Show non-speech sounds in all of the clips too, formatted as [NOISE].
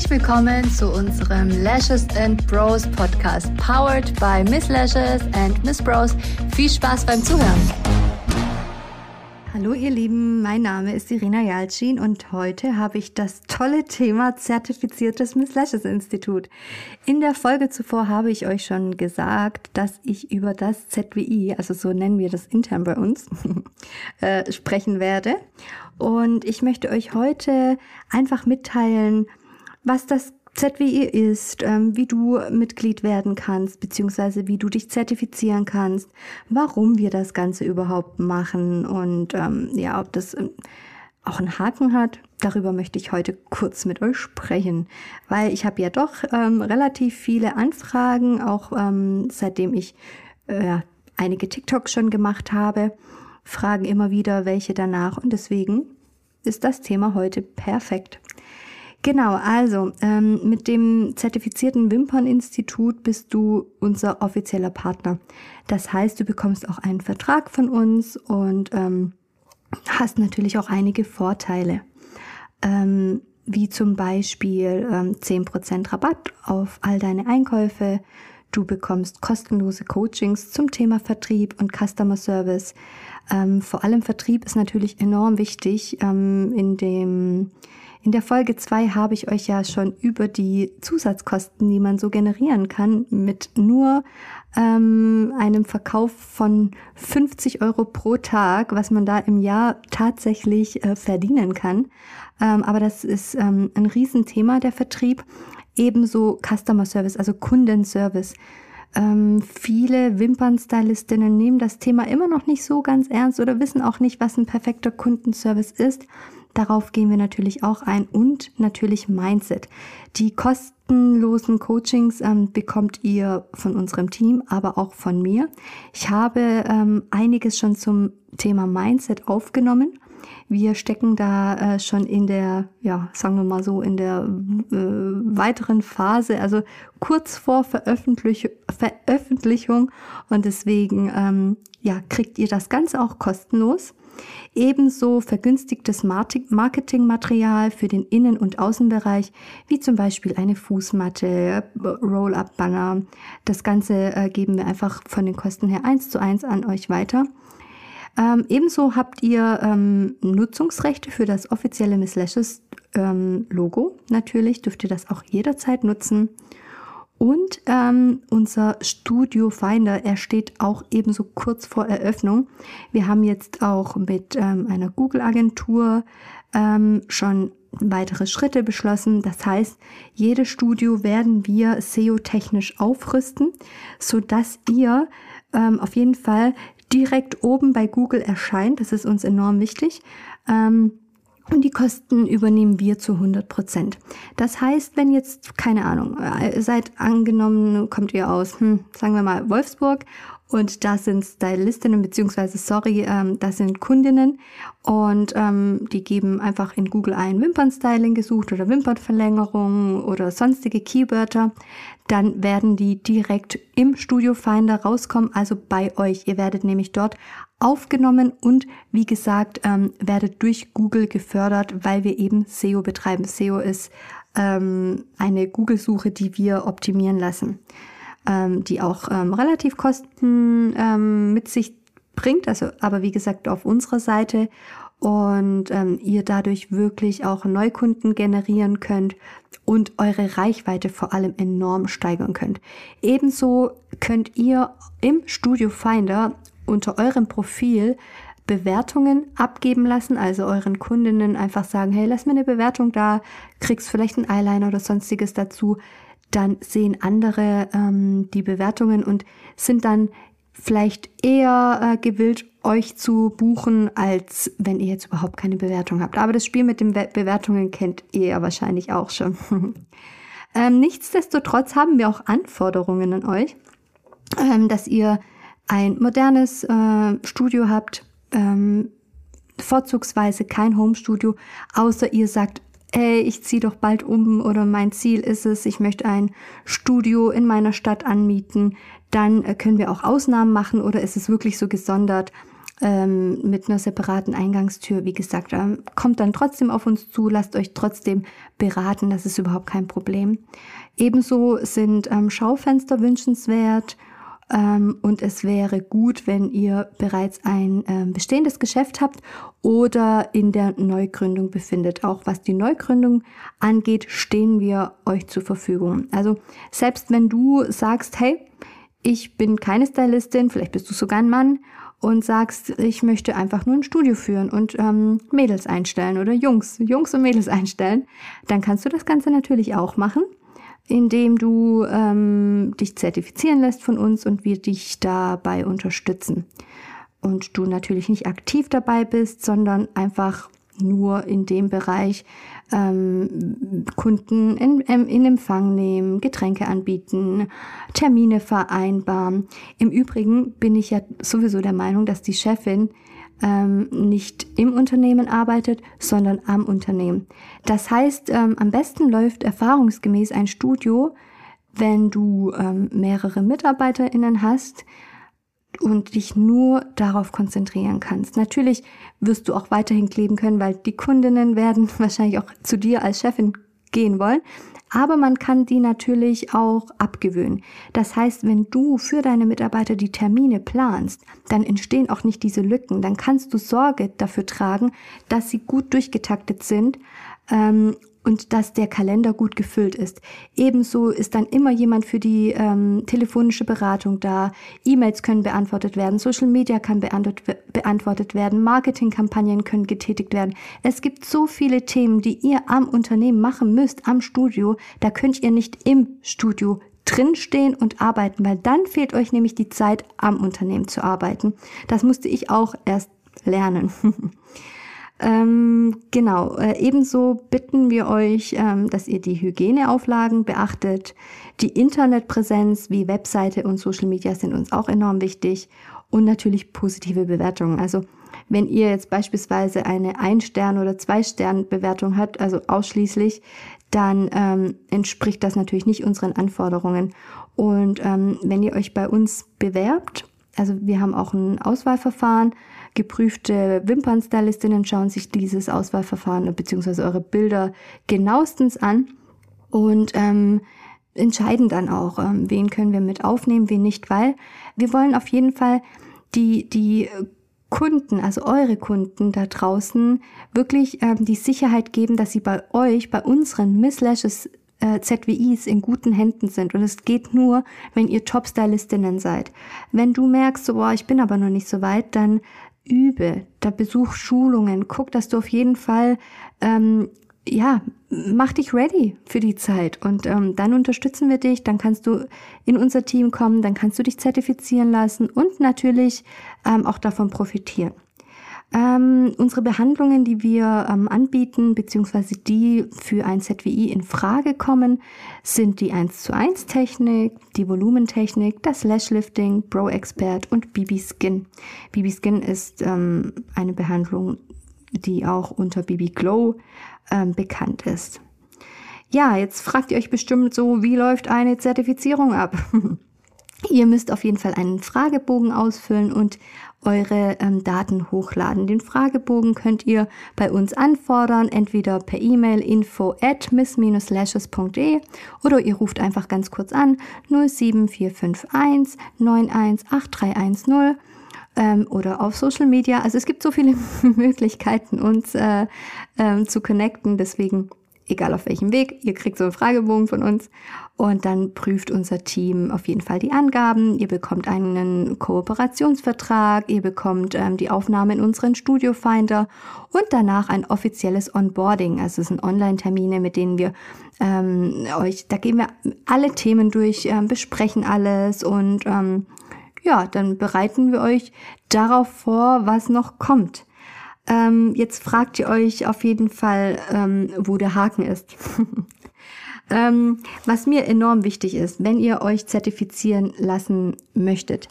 Herzlich willkommen zu unserem Lashes and Bros Podcast, powered by Miss Lashes and Miss Bros. Viel Spaß beim Zuhören. Hallo ihr Lieben, mein Name ist Irina Jalcin und heute habe ich das tolle Thema zertifiziertes Miss Lashes Institut. In der Folge zuvor habe ich euch schon gesagt, dass ich über das ZWI, also so nennen wir das intern bei uns, [LAUGHS] äh, sprechen werde. Und ich möchte euch heute einfach mitteilen, was das ZWI ist, ähm, wie du Mitglied werden kannst, beziehungsweise wie du dich zertifizieren kannst, warum wir das Ganze überhaupt machen und ähm, ja, ob das ähm, auch einen Haken hat. Darüber möchte ich heute kurz mit euch sprechen, weil ich habe ja doch ähm, relativ viele Anfragen, auch ähm, seitdem ich äh, einige TikToks schon gemacht habe, fragen immer wieder welche danach und deswegen ist das Thema heute perfekt. Genau, also ähm, mit dem zertifizierten Wimperninstitut bist du unser offizieller Partner. Das heißt, du bekommst auch einen Vertrag von uns und ähm, hast natürlich auch einige Vorteile. Ähm, wie zum Beispiel ähm, 10% Rabatt auf all deine Einkäufe. Du bekommst kostenlose Coachings zum Thema Vertrieb und Customer Service. Ähm, vor allem Vertrieb ist natürlich enorm wichtig ähm, in dem in der Folge 2 habe ich euch ja schon über die Zusatzkosten, die man so generieren kann, mit nur ähm, einem Verkauf von 50 Euro pro Tag, was man da im Jahr tatsächlich äh, verdienen kann. Ähm, aber das ist ähm, ein Riesenthema, der Vertrieb. Ebenso Customer Service, also Kundenservice. Ähm, viele Wimpernstylistinnen nehmen das Thema immer noch nicht so ganz ernst oder wissen auch nicht, was ein perfekter Kundenservice ist. Darauf gehen wir natürlich auch ein und natürlich Mindset. Die kostenlosen Coachings ähm, bekommt ihr von unserem Team, aber auch von mir. Ich habe ähm, einiges schon zum Thema Mindset aufgenommen. Wir stecken da äh, schon in der, ja, sagen wir mal so, in der äh, weiteren Phase, also kurz vor Veröffentlich Veröffentlichung. Und deswegen, ähm, ja, kriegt ihr das Ganze auch kostenlos. Ebenso vergünstigtes Marketingmaterial für den Innen- und Außenbereich, wie zum Beispiel eine Fußmatte, Roll-up-Banner. Das Ganze äh, geben wir einfach von den Kosten her eins zu eins an euch weiter. Ähm, ebenso habt ihr ähm, Nutzungsrechte für das offizielle Miss Lashes ähm, Logo. Natürlich dürft ihr das auch jederzeit nutzen. Und ähm, unser Studio Finder, er steht auch ebenso kurz vor Eröffnung. Wir haben jetzt auch mit ähm, einer Google-Agentur ähm, schon weitere Schritte beschlossen. Das heißt, jedes Studio werden wir SEO-technisch aufrüsten, so dass ihr ähm, auf jeden Fall direkt oben bei Google erscheint. Das ist uns enorm wichtig. Ähm, und die Kosten übernehmen wir zu 100 Prozent. Das heißt, wenn jetzt, keine Ahnung, äh, seid angenommen, kommt ihr aus, hm, sagen wir mal, Wolfsburg und da sind Stylistinnen, beziehungsweise, sorry, ähm, das sind Kundinnen und ähm, die geben einfach in Google ein Wimpernstyling gesucht oder Wimpernverlängerung oder sonstige Keywörter. Dann werden die direkt im Studio Finder rauskommen, also bei euch. Ihr werdet nämlich dort aufgenommen und wie gesagt, ähm, werdet durch Google gefördert, weil wir eben SEO betreiben. SEO ist ähm, eine Google-Suche, die wir optimieren lassen, ähm, die auch ähm, relativ Kosten ähm, mit sich bringt, also aber wie gesagt auf unserer Seite und ähm, ihr dadurch wirklich auch Neukunden generieren könnt und eure Reichweite vor allem enorm steigern könnt. Ebenso könnt ihr im Studio Finder unter eurem Profil Bewertungen abgeben lassen, also euren Kundinnen einfach sagen, hey, lass mir eine Bewertung da, kriegst vielleicht einen Eyeliner oder sonstiges dazu, dann sehen andere ähm, die Bewertungen und sind dann vielleicht eher äh, gewillt, euch zu buchen, als wenn ihr jetzt überhaupt keine Bewertung habt. Aber das Spiel mit den Bewertungen kennt ihr ja wahrscheinlich auch schon. [LAUGHS] ähm, nichtsdestotrotz haben wir auch Anforderungen an euch, ähm, dass ihr ein modernes äh, Studio habt, ähm, vorzugsweise kein Homestudio, außer ihr sagt, ey, ich ziehe doch bald um oder mein Ziel ist es, ich möchte ein Studio in meiner Stadt anmieten, dann äh, können wir auch Ausnahmen machen oder ist es wirklich so gesondert, ähm, mit einer separaten Eingangstür. Wie gesagt, ähm, kommt dann trotzdem auf uns zu, lasst euch trotzdem beraten, das ist überhaupt kein Problem. Ebenso sind ähm, Schaufenster wünschenswert und es wäre gut, wenn ihr bereits ein ähm, bestehendes Geschäft habt oder in der Neugründung befindet. Auch was die Neugründung angeht, stehen wir euch zur Verfügung. Also selbst wenn du sagst, hey, ich bin keine Stylistin, vielleicht bist du sogar ein Mann und sagst, ich möchte einfach nur ein Studio führen und ähm, Mädels einstellen oder Jungs, Jungs und Mädels einstellen, dann kannst du das Ganze natürlich auch machen indem du ähm, dich zertifizieren lässt von uns und wir dich dabei unterstützen. Und du natürlich nicht aktiv dabei bist, sondern einfach nur in dem Bereich ähm, Kunden in, in Empfang nehmen, Getränke anbieten, Termine vereinbaren. Im Übrigen bin ich ja sowieso der Meinung, dass die Chefin ähm, nicht im Unternehmen arbeitet, sondern am Unternehmen. Das heißt, ähm, am besten läuft erfahrungsgemäß ein Studio, wenn du ähm, mehrere MitarbeiterInnen hast und dich nur darauf konzentrieren kannst. Natürlich wirst du auch weiterhin kleben können, weil die Kundinnen werden [LAUGHS] wahrscheinlich auch zu dir als Chefin gehen wollen aber man kann die natürlich auch abgewöhnen. Das heißt, wenn du für deine Mitarbeiter die Termine planst, dann entstehen auch nicht diese Lücken. Dann kannst du Sorge dafür tragen, dass sie gut durchgetaktet sind ähm, und dass der Kalender gut gefüllt ist. Ebenso ist dann immer jemand für die ähm, telefonische Beratung da. E-Mails können beantwortet werden, Social Media kann beantwortet werden, Marketingkampagnen können getätigt werden. Es gibt so viele Themen, die ihr am Unternehmen machen müsst, am Studio. Da könnt ihr nicht im Studio drinstehen und arbeiten, weil dann fehlt euch nämlich die Zeit, am Unternehmen zu arbeiten. Das musste ich auch erst lernen. [LAUGHS] Ähm, genau, äh, ebenso bitten wir euch, ähm, dass ihr die Hygieneauflagen beachtet. Die Internetpräsenz wie Webseite und Social Media sind uns auch enorm wichtig und natürlich positive Bewertungen. Also wenn ihr jetzt beispielsweise eine Ein-Stern- oder Zwei-Stern-Bewertung habt, also ausschließlich, dann ähm, entspricht das natürlich nicht unseren Anforderungen. Und ähm, wenn ihr euch bei uns bewerbt, also wir haben auch ein Auswahlverfahren, Geprüfte Wimpernstylistinnen schauen sich dieses Auswahlverfahren bzw. eure Bilder genauestens an und ähm, entscheiden dann auch, ähm, wen können wir mit aufnehmen, wen nicht, weil wir wollen auf jeden Fall die, die Kunden, also eure Kunden da draußen, wirklich ähm, die Sicherheit geben, dass sie bei euch, bei unseren Miss Lashes äh, ZWIs in guten Händen sind. Und es geht nur, wenn ihr Top-Stylistinnen seid. Wenn du merkst, so, boah, ich bin aber noch nicht so weit, dann übe, da besuch Schulungen, guck, dass du auf jeden Fall, ähm, ja, mach dich ready für die Zeit und ähm, dann unterstützen wir dich, dann kannst du in unser Team kommen, dann kannst du dich zertifizieren lassen und natürlich ähm, auch davon profitieren. Ähm, unsere Behandlungen, die wir ähm, anbieten, beziehungsweise die für ein ZWI in Frage kommen, sind die 1 zu 1 Technik, die Volumentechnik, das Lashlifting, Bro Expert und BB Skin. BB Skin ist ähm, eine Behandlung, die auch unter BB Glow ähm, bekannt ist. Ja, jetzt fragt ihr euch bestimmt so, wie läuft eine Zertifizierung ab? [LAUGHS] Ihr müsst auf jeden Fall einen Fragebogen ausfüllen und eure ähm, Daten hochladen. Den Fragebogen könnt ihr bei uns anfordern, entweder per E-Mail info at miss-lashes.de oder ihr ruft einfach ganz kurz an 07451 918310 ähm, oder auf Social Media. Also es gibt so viele [LAUGHS] Möglichkeiten, uns äh, ähm, zu connecten. Deswegen egal auf welchem Weg, ihr kriegt so einen Fragebogen von uns und dann prüft unser Team auf jeden Fall die Angaben. Ihr bekommt einen Kooperationsvertrag, ihr bekommt ähm, die Aufnahme in unseren Studiofinder und danach ein offizielles Onboarding. Also es sind Online-Termine, mit denen wir ähm, euch, da gehen wir alle Themen durch, ähm, besprechen alles und ähm, ja, dann bereiten wir euch darauf vor, was noch kommt. Ähm, jetzt fragt ihr euch auf jeden Fall, ähm, wo der Haken ist. [LAUGHS] ähm, was mir enorm wichtig ist, wenn ihr euch zertifizieren lassen möchtet,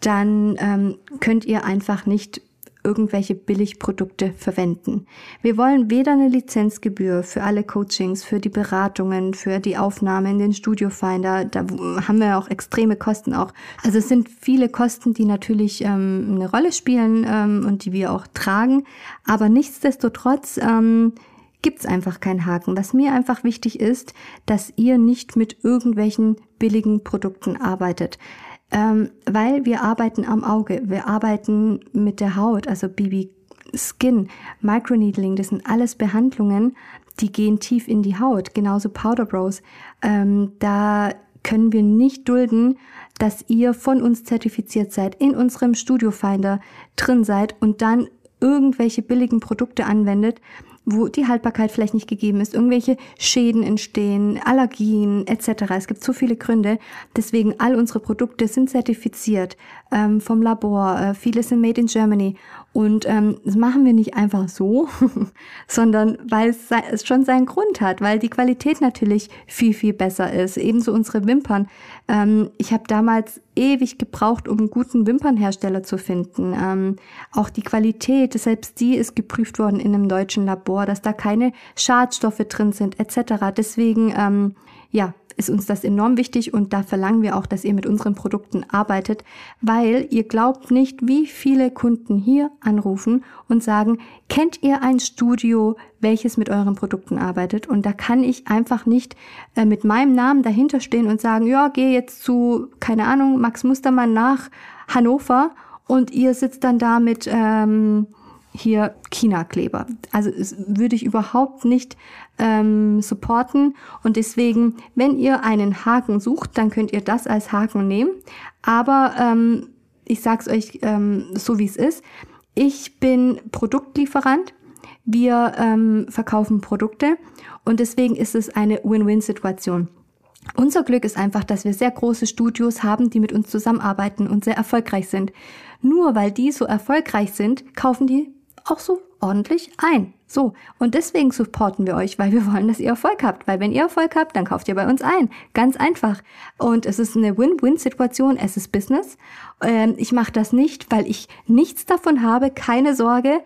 dann ähm, könnt ihr einfach nicht irgendwelche Billigprodukte verwenden. Wir wollen weder eine Lizenzgebühr für alle Coachings, für die Beratungen, für die Aufnahme in den Studio Finder. Da haben wir auch extreme Kosten auch. Also es sind viele Kosten, die natürlich ähm, eine Rolle spielen ähm, und die wir auch tragen. Aber nichtsdestotrotz ähm, gibt es einfach keinen Haken. Was mir einfach wichtig ist, dass ihr nicht mit irgendwelchen billigen Produkten arbeitet. Ähm, weil wir arbeiten am Auge, wir arbeiten mit der Haut, also BB Skin, Microneedling, das sind alles Behandlungen, die gehen tief in die Haut, genauso Powder Brows. Ähm, da können wir nicht dulden, dass ihr von uns zertifiziert seid, in unserem Studio Finder drin seid und dann irgendwelche billigen Produkte anwendet, wo die Haltbarkeit vielleicht nicht gegeben ist, irgendwelche Schäden entstehen, Allergien etc. Es gibt so viele Gründe. Deswegen all unsere Produkte sind zertifiziert ähm, vom Labor. Äh, viele sind made in Germany. Und ähm, das machen wir nicht einfach so, [LAUGHS] sondern weil es, es schon seinen Grund hat, weil die Qualität natürlich viel, viel besser ist. Ebenso unsere Wimpern. Ähm, ich habe damals ewig gebraucht, um einen guten Wimpernhersteller zu finden. Ähm, auch die Qualität, selbst die ist geprüft worden in einem deutschen Labor, dass da keine Schadstoffe drin sind etc. Deswegen, ähm, ja, ist uns das enorm wichtig und da verlangen wir auch, dass ihr mit unseren Produkten arbeitet, weil ihr glaubt nicht, wie viele Kunden hier anrufen und sagen, kennt ihr ein Studio, welches mit euren Produkten arbeitet? Und da kann ich einfach nicht äh, mit meinem Namen dahinter stehen und sagen, ja, geh jetzt zu, keine Ahnung, Max Mustermann nach Hannover und ihr sitzt dann da mit ähm, hier China-Kleber. Also würde ich überhaupt nicht ähm, supporten. Und deswegen, wenn ihr einen Haken sucht, dann könnt ihr das als Haken nehmen. Aber ähm, ich sag's euch ähm, so, wie es ist. Ich bin Produktlieferant. Wir ähm, verkaufen Produkte und deswegen ist es eine Win-Win-Situation. Unser Glück ist einfach, dass wir sehr große Studios haben, die mit uns zusammenarbeiten und sehr erfolgreich sind. Nur weil die so erfolgreich sind, kaufen die auch so ordentlich ein. So, und deswegen supporten wir euch, weil wir wollen, dass ihr Erfolg habt. Weil wenn ihr Erfolg habt, dann kauft ihr bei uns ein. Ganz einfach. Und es ist eine Win-Win-Situation, es ist Business. Ähm, ich mache das nicht, weil ich nichts davon habe, keine Sorge.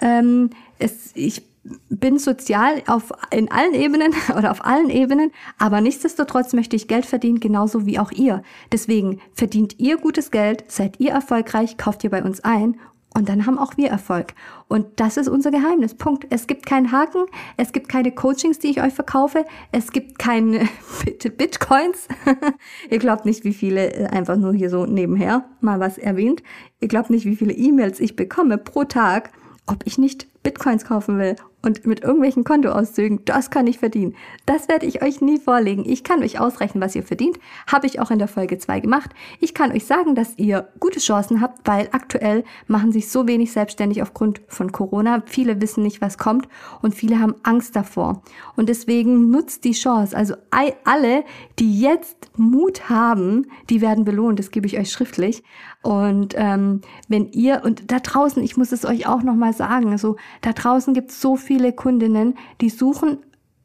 Ähm, es, ich bin sozial auf, in allen Ebenen [LAUGHS] oder auf allen Ebenen, aber nichtsdestotrotz möchte ich Geld verdienen, genauso wie auch ihr. Deswegen verdient ihr gutes Geld, seid ihr erfolgreich, kauft ihr bei uns ein und dann haben auch wir Erfolg. Und das ist unser Geheimnis. Punkt. Es gibt keinen Haken, es gibt keine Coachings, die ich euch verkaufe, es gibt keine [LAUGHS] Bitcoins. [LAUGHS] Ihr glaubt nicht, wie viele, äh, einfach nur hier so nebenher mal was erwähnt. Ihr glaubt nicht, wie viele E-Mails ich bekomme pro Tag, ob ich nicht Bitcoins kaufen will und mit irgendwelchen Kontoauszügen, das kann ich verdienen. Das werde ich euch nie vorlegen. Ich kann euch ausrechnen, was ihr verdient. Habe ich auch in der Folge 2 gemacht. Ich kann euch sagen, dass ihr gute Chancen habt, weil aktuell machen sich so wenig selbstständig aufgrund von Corona. Viele wissen nicht, was kommt und viele haben Angst davor. Und deswegen nutzt die Chance. Also alle, die jetzt Mut haben, die werden belohnt. Das gebe ich euch schriftlich. Und ähm, wenn ihr, und da draußen, ich muss es euch auch nochmal sagen, also da draußen gibt es so viele Kundinnen, die suchen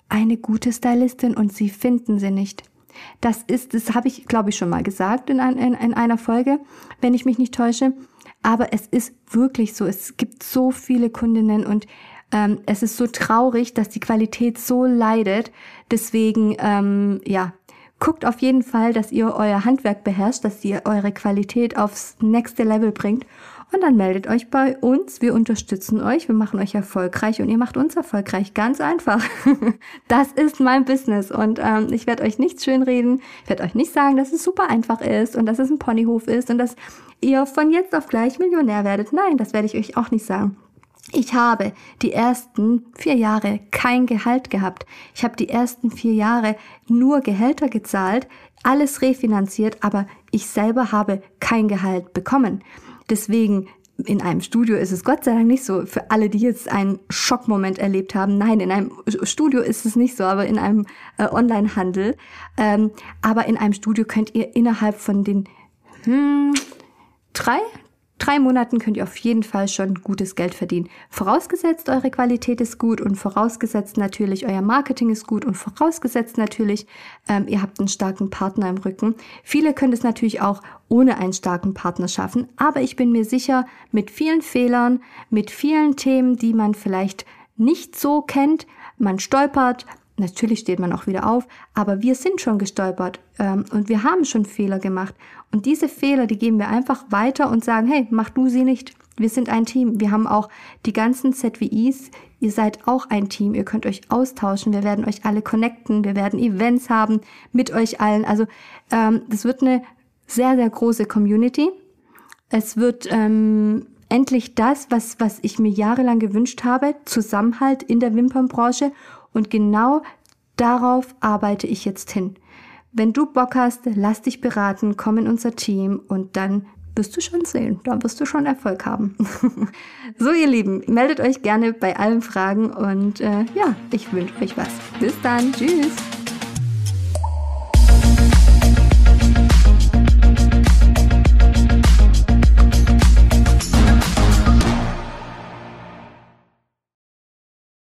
eine gute Stylistin und sie finden sie nicht. Das ist, das habe ich, glaube ich, schon mal gesagt in, ein, in, in einer Folge, wenn ich mich nicht täusche. Aber es ist wirklich so. Es gibt so viele Kundinnen und ähm, es ist so traurig, dass die Qualität so leidet. Deswegen, ähm, ja, guckt auf jeden Fall, dass ihr euer Handwerk beherrscht, dass ihr eure Qualität aufs nächste Level bringt und dann meldet euch bei uns. Wir unterstützen euch. Wir machen euch erfolgreich und ihr macht uns erfolgreich. Ganz einfach. [LAUGHS] das ist mein Business. Und ähm, ich werde euch nichts schönreden. Ich werde euch nicht sagen, dass es super einfach ist und dass es ein Ponyhof ist und dass ihr von jetzt auf gleich Millionär werdet. Nein, das werde ich euch auch nicht sagen. Ich habe die ersten vier Jahre kein Gehalt gehabt. Ich habe die ersten vier Jahre nur Gehälter gezahlt, alles refinanziert, aber ich selber habe kein Gehalt bekommen. Deswegen in einem Studio ist es Gott sei Dank nicht so. Für alle, die jetzt einen Schockmoment erlebt haben, nein, in einem Studio ist es nicht so, aber in einem äh, Onlinehandel. Ähm, aber in einem Studio könnt ihr innerhalb von den hm, drei, drei Monaten könnt ihr auf jeden Fall schon gutes Geld verdienen. Vorausgesetzt, eure Qualität ist gut und vorausgesetzt natürlich, euer Marketing ist gut und vorausgesetzt natürlich, ähm, ihr habt einen starken Partner im Rücken. Viele können es natürlich auch ohne einen starken Partner schaffen, aber ich bin mir sicher, mit vielen Fehlern, mit vielen Themen, die man vielleicht nicht so kennt, man stolpert, Natürlich steht man auch wieder auf, aber wir sind schon gestolpert ähm, und wir haben schon Fehler gemacht. Und diese Fehler, die geben wir einfach weiter und sagen, hey, mach du sie nicht. Wir sind ein Team. Wir haben auch die ganzen ZWIs. Ihr seid auch ein Team. Ihr könnt euch austauschen. Wir werden euch alle connecten. Wir werden Events haben mit euch allen. Also ähm, das wird eine sehr, sehr große Community. Es wird ähm, endlich das, was, was ich mir jahrelang gewünscht habe, Zusammenhalt in der Wimpernbranche und genau darauf arbeite ich jetzt hin. Wenn du Bock hast, lass dich beraten, komm in unser Team und dann wirst du schon sehen, dann wirst du schon Erfolg haben. [LAUGHS] so ihr Lieben, meldet euch gerne bei allen Fragen und äh, ja, ich wünsche euch was. Bis dann, tschüss.